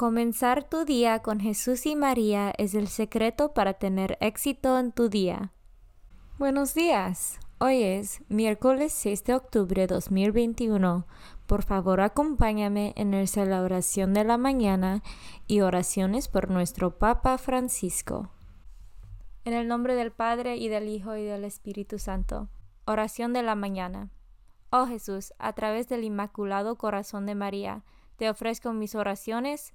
Comenzar tu día con Jesús y María es el secreto para tener éxito en tu día. Buenos días. Hoy es miércoles 6 de octubre de 2021. Por favor, acompáñame en la celebración de la mañana y oraciones por nuestro Papa Francisco. En el nombre del Padre y del Hijo y del Espíritu Santo. Oración de la mañana. Oh Jesús, a través del Inmaculado Corazón de María, te ofrezco mis oraciones,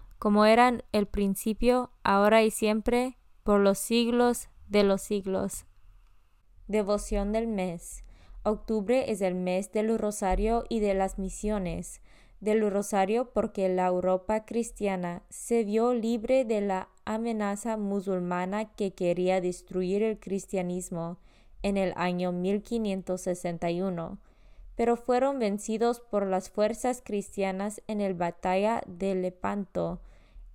como eran el principio, ahora y siempre, por los siglos de los siglos. Devoción del mes. Octubre es el mes del rosario y de las misiones. Del rosario porque la Europa cristiana se vio libre de la amenaza musulmana que quería destruir el cristianismo en el año 1561, pero fueron vencidos por las fuerzas cristianas en la batalla de Lepanto,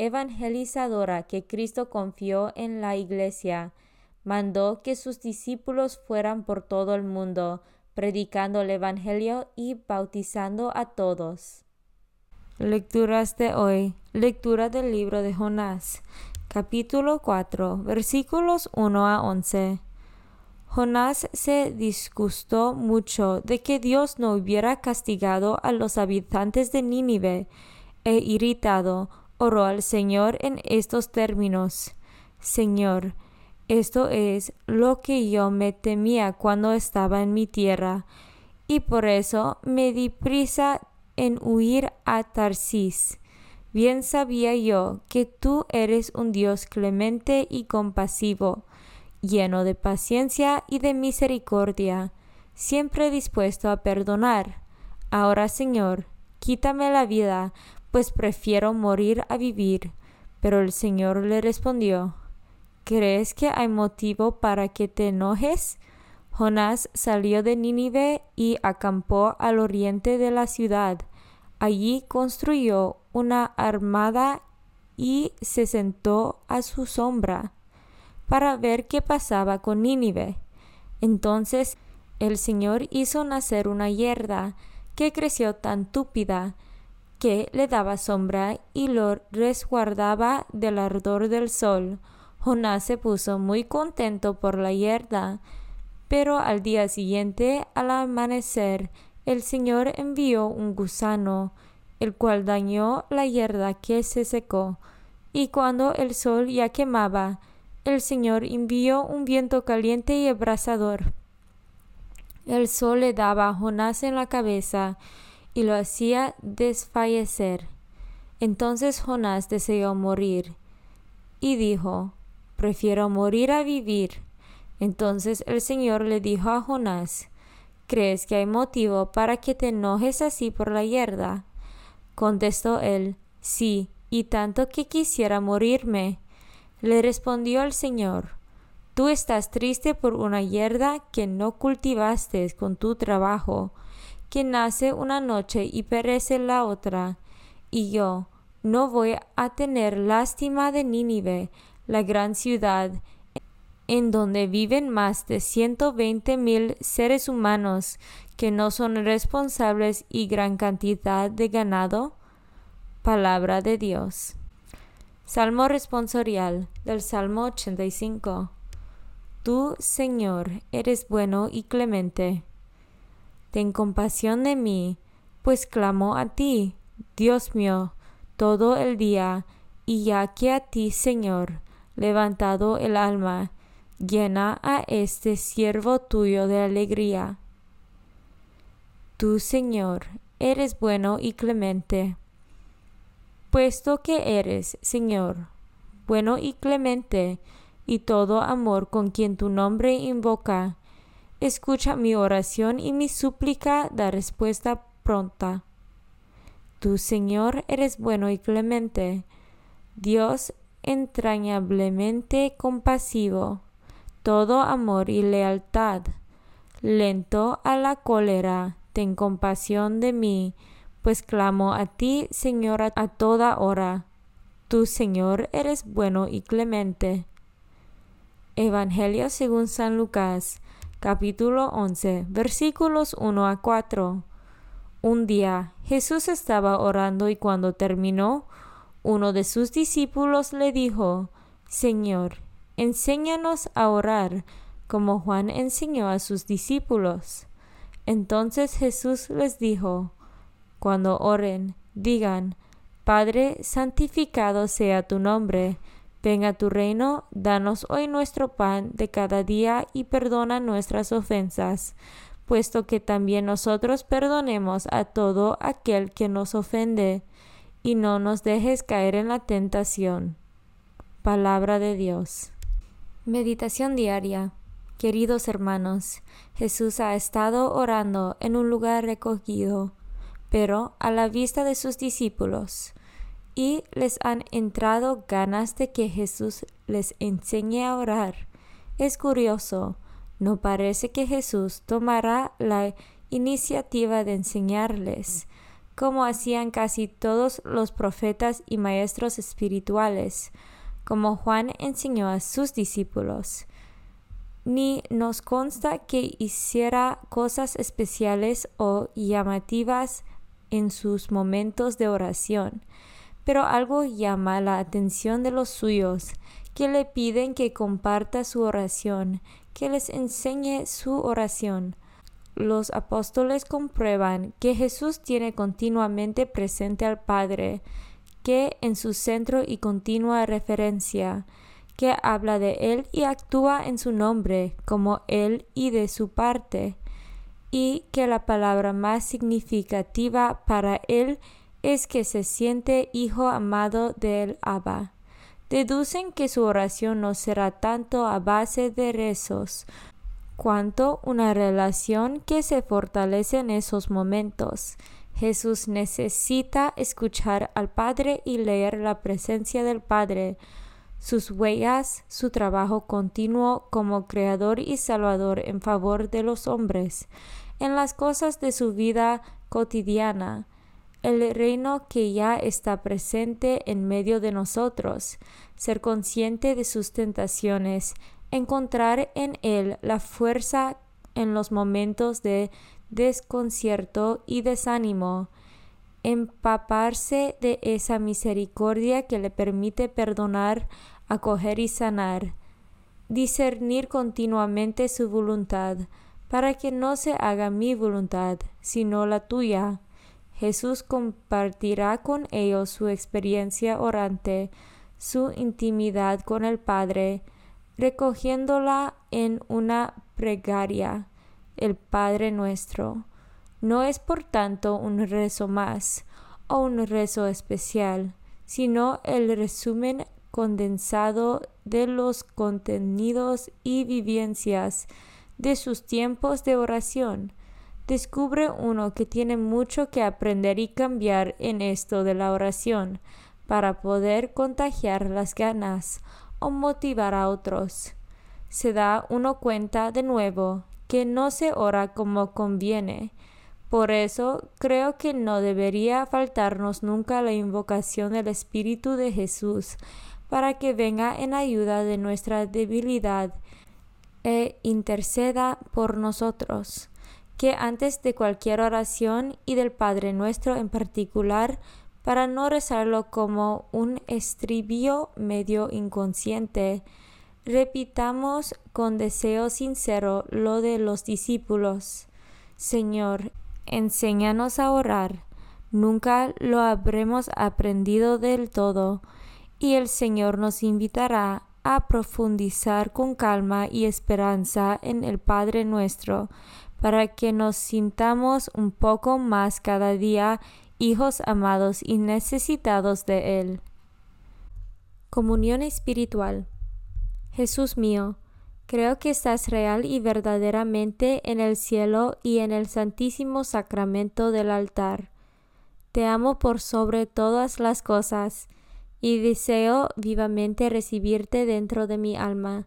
evangelizadora que Cristo confió en la Iglesia, mandó que sus discípulos fueran por todo el mundo, predicando el Evangelio y bautizando a todos. Lecturas de hoy. Lectura del libro de Jonás, capítulo 4, versículos 1 a 11. Jonás se disgustó mucho de que Dios no hubiera castigado a los habitantes de Nínive, e irritado oró al Señor en estos términos. Señor, esto es lo que yo me temía cuando estaba en mi tierra, y por eso me di prisa en huir a Tarsis. Bien sabía yo que tú eres un Dios clemente y compasivo, lleno de paciencia y de misericordia, siempre dispuesto a perdonar. Ahora, Señor, quítame la vida, pues prefiero morir a vivir. Pero el Señor le respondió, ¿crees que hay motivo para que te enojes? Jonás salió de Nínive y acampó al oriente de la ciudad. Allí construyó una armada y se sentó a su sombra para ver qué pasaba con Nínive. Entonces el Señor hizo nacer una hierda que creció tan túpida que le daba sombra y lo resguardaba del ardor del sol. Jonás se puso muy contento por la yerda, pero al día siguiente, al amanecer, el Señor envió un gusano, el cual dañó la yerda que se secó, y cuando el sol ya quemaba, el Señor envió un viento caliente y abrasador. El sol le daba a Jonás en la cabeza y lo hacía desfallecer. Entonces Jonás deseó morir y dijo, prefiero morir a vivir. Entonces el Señor le dijo a Jonás, ¿crees que hay motivo para que te enojes así por la yerda? Contestó él, sí, y tanto que quisiera morirme. Le respondió el Señor, Tú estás triste por una yerda que no cultivaste con tu trabajo, que nace una noche y perece la otra, y yo no voy a tener lástima de Nínive, la gran ciudad, en donde viven más de ciento veinte mil seres humanos que no son responsables y gran cantidad de ganado? Palabra de Dios. Salmo responsorial del Salmo 85. Tú, Señor, eres bueno y clemente. Ten compasión de mí, pues clamo a ti, Dios mío, todo el día, y ya que a ti, Señor, levantado el alma, llena a este siervo tuyo de alegría. Tú, Señor, eres bueno y clemente. Puesto que eres, Señor, bueno y clemente, y todo amor con quien tu nombre invoca, escucha mi oración y mi súplica da respuesta pronta. Tú, Señor, eres bueno y clemente, Dios entrañablemente compasivo, todo amor y lealtad. Lento a la cólera, ten compasión de mí, pues clamo a ti, Señor, a toda hora. Tú, Señor, eres bueno y clemente. Evangelio según San Lucas, capítulo 11, versículos 1 a 4. Un día Jesús estaba orando y cuando terminó, uno de sus discípulos le dijo, Señor, enséñanos a orar, como Juan enseñó a sus discípulos. Entonces Jesús les dijo, Cuando oren, digan, Padre, santificado sea tu nombre, venga tu reino, danos hoy nuestro pan de cada día y perdona nuestras ofensas, puesto que también nosotros perdonemos a todo aquel que nos ofende y no nos dejes caer en la tentación. Palabra de Dios. Meditación diaria. Queridos hermanos, Jesús ha estado orando en un lugar recogido, pero a la vista de sus discípulos, y les han entrado ganas de que Jesús les enseñe a orar. Es curioso, no parece que Jesús tomará la iniciativa de enseñarles, como hacían casi todos los profetas y maestros espirituales, como Juan enseñó a sus discípulos. Ni nos consta que hiciera cosas especiales o llamativas en sus momentos de oración, pero algo llama la atención de los suyos, que le piden que comparta su oración, que les enseñe su oración, los apóstoles comprueban que Jesús tiene continuamente presente al Padre, que en su centro y continua referencia, que habla de Él y actúa en su nombre como Él y de su parte, y que la palabra más significativa para Él es que se siente hijo amado del Abba. Deducen que su oración no será tanto a base de rezos, cuanto una relación que se fortalece en esos momentos. Jesús necesita escuchar al Padre y leer la presencia del Padre, sus huellas, su trabajo continuo como Creador y Salvador en favor de los hombres, en las cosas de su vida cotidiana, el reino que ya está presente en medio de nosotros, ser consciente de sus tentaciones, encontrar en Él la fuerza en los momentos de desconcierto y desánimo, empaparse de esa misericordia que le permite perdonar acoger y sanar, discernir continuamente su voluntad, para que no se haga mi voluntad, sino la tuya. Jesús compartirá con ellos su experiencia orante, su intimidad con el Padre, recogiéndola en una pregaria, el Padre nuestro. No es por tanto un rezo más o un rezo especial, sino el resumen condensado de los contenidos y vivencias de sus tiempos de oración. Descubre uno que tiene mucho que aprender y cambiar en esto de la oración para poder contagiar las ganas o motivar a otros. Se da uno cuenta de nuevo que no se ora como conviene. Por eso creo que no debería faltarnos nunca la invocación del Espíritu de Jesús para que venga en ayuda de nuestra debilidad e interceda por nosotros, que antes de cualquier oración y del Padre nuestro en particular, para no rezarlo como un estribillo medio inconsciente, repitamos con deseo sincero lo de los discípulos. Señor, enséñanos a orar. Nunca lo habremos aprendido del todo, y el Señor nos invitará a profundizar con calma y esperanza en el Padre nuestro, para que nos sintamos un poco más cada día hijos amados y necesitados de Él. Comunión espiritual. Jesús mío, creo que estás real y verdaderamente en el cielo y en el santísimo sacramento del altar. Te amo por sobre todas las cosas, y deseo vivamente recibirte dentro de mi alma,